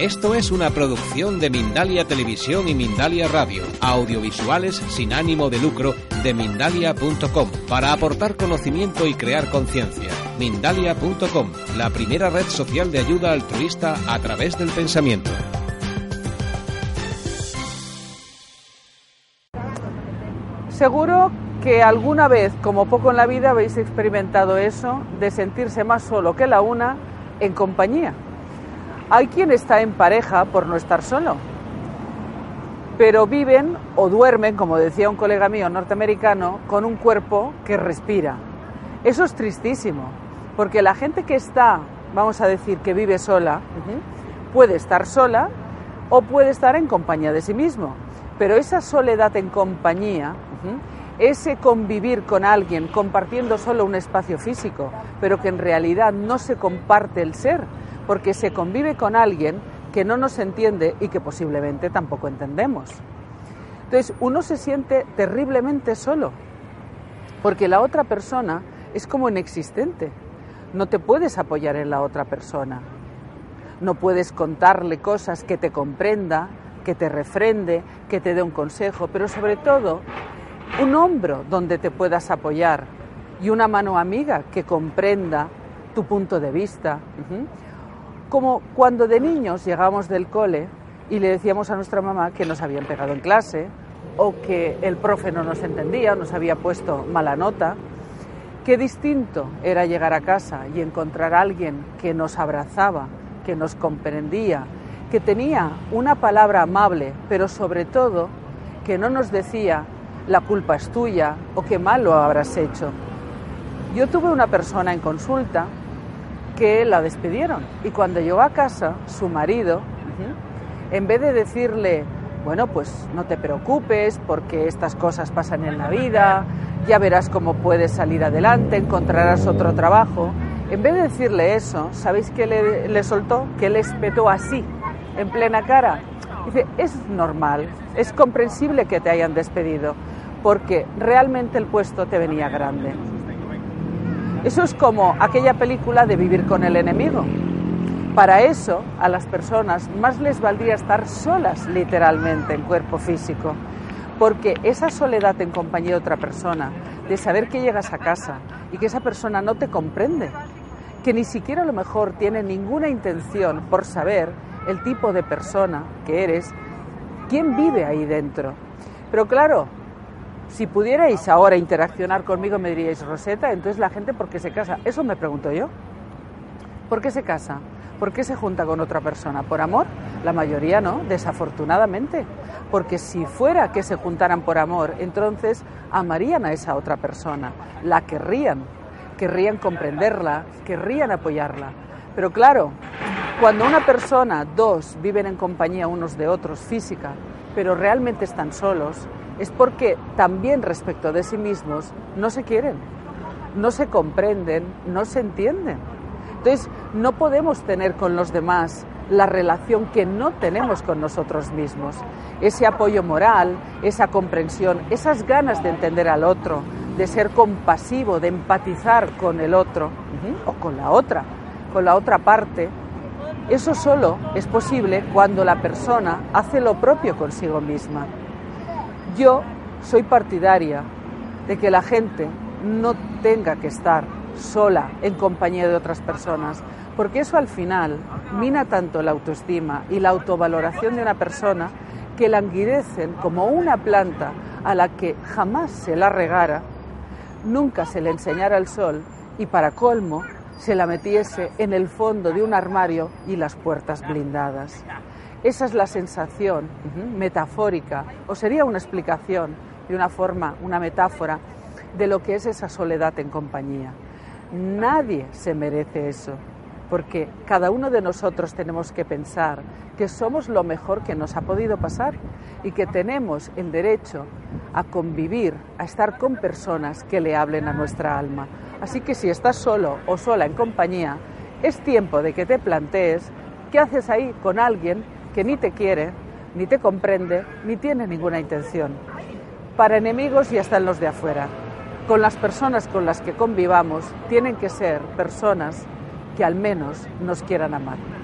Esto es una producción de Mindalia Televisión y Mindalia Radio, audiovisuales sin ánimo de lucro de mindalia.com, para aportar conocimiento y crear conciencia. Mindalia.com, la primera red social de ayuda altruista a través del pensamiento. Seguro que alguna vez, como poco en la vida, habéis experimentado eso de sentirse más solo que la una en compañía. Hay quien está en pareja por no estar solo, pero viven o duermen, como decía un colega mío norteamericano, con un cuerpo que respira. Eso es tristísimo, porque la gente que está, vamos a decir, que vive sola, puede estar sola o puede estar en compañía de sí mismo. Pero esa soledad en compañía, ese convivir con alguien compartiendo solo un espacio físico, pero que en realidad no se comparte el ser, porque se convive con alguien que no nos entiende y que posiblemente tampoco entendemos. Entonces uno se siente terriblemente solo, porque la otra persona es como inexistente. No te puedes apoyar en la otra persona. No puedes contarle cosas que te comprenda, que te refrende, que te dé un consejo, pero sobre todo un hombro donde te puedas apoyar y una mano amiga que comprenda tu punto de vista. Como cuando de niños llegamos del cole y le decíamos a nuestra mamá que nos habían pegado en clase o que el profe no nos entendía, nos había puesto mala nota. Qué distinto era llegar a casa y encontrar a alguien que nos abrazaba, que nos comprendía, que tenía una palabra amable, pero sobre todo que no nos decía la culpa es tuya o qué mal lo habrás hecho. Yo tuve una persona en consulta que la despidieron. Y cuando llegó a casa, su marido, en vez de decirle, bueno, pues no te preocupes porque estas cosas pasan en la vida, ya verás cómo puedes salir adelante, encontrarás otro trabajo, en vez de decirle eso, ¿sabéis qué le, le soltó? Que le espetó así, en plena cara. Dice, es normal, es comprensible que te hayan despedido, porque realmente el puesto te venía grande. Eso es como aquella película de vivir con el enemigo. Para eso a las personas más les valdría estar solas literalmente en cuerpo físico, porque esa soledad en compañía de otra persona, de saber que llegas a casa y que esa persona no te comprende, que ni siquiera a lo mejor tiene ninguna intención por saber el tipo de persona que eres, quién vive ahí dentro. Pero claro, si pudierais ahora interaccionar conmigo, me diríais, Roseta, entonces la gente, ¿por qué se casa? Eso me pregunto yo. ¿Por qué se casa? ¿Por qué se junta con otra persona? ¿Por amor? La mayoría no, desafortunadamente. Porque si fuera que se juntaran por amor, entonces amarían a esa otra persona, la querrían, querrían comprenderla, querrían apoyarla. Pero claro, cuando una persona, dos, viven en compañía unos de otros física, pero realmente están solos, es porque también respecto de sí mismos no se quieren, no se comprenden, no se entienden. Entonces, no podemos tener con los demás la relación que no tenemos con nosotros mismos. Ese apoyo moral, esa comprensión, esas ganas de entender al otro, de ser compasivo, de empatizar con el otro o con la otra, con la otra parte, eso solo es posible cuando la persona hace lo propio consigo misma. Yo soy partidaria de que la gente no tenga que estar sola en compañía de otras personas, porque eso al final mina tanto la autoestima y la autovaloración de una persona que languidecen como una planta a la que jamás se la regara, nunca se le enseñara el sol y para colmo se la metiese en el fondo de un armario y las puertas blindadas. Esa es la sensación metafórica, o sería una explicación de una forma, una metáfora de lo que es esa soledad en compañía. Nadie se merece eso, porque cada uno de nosotros tenemos que pensar que somos lo mejor que nos ha podido pasar y que tenemos el derecho a convivir, a estar con personas que le hablen a nuestra alma. Así que si estás solo o sola en compañía, es tiempo de que te plantees qué haces ahí con alguien que ni te quiere, ni te comprende, ni tiene ninguna intención. Para enemigos ya están los de afuera. Con las personas con las que convivamos tienen que ser personas que al menos nos quieran amar.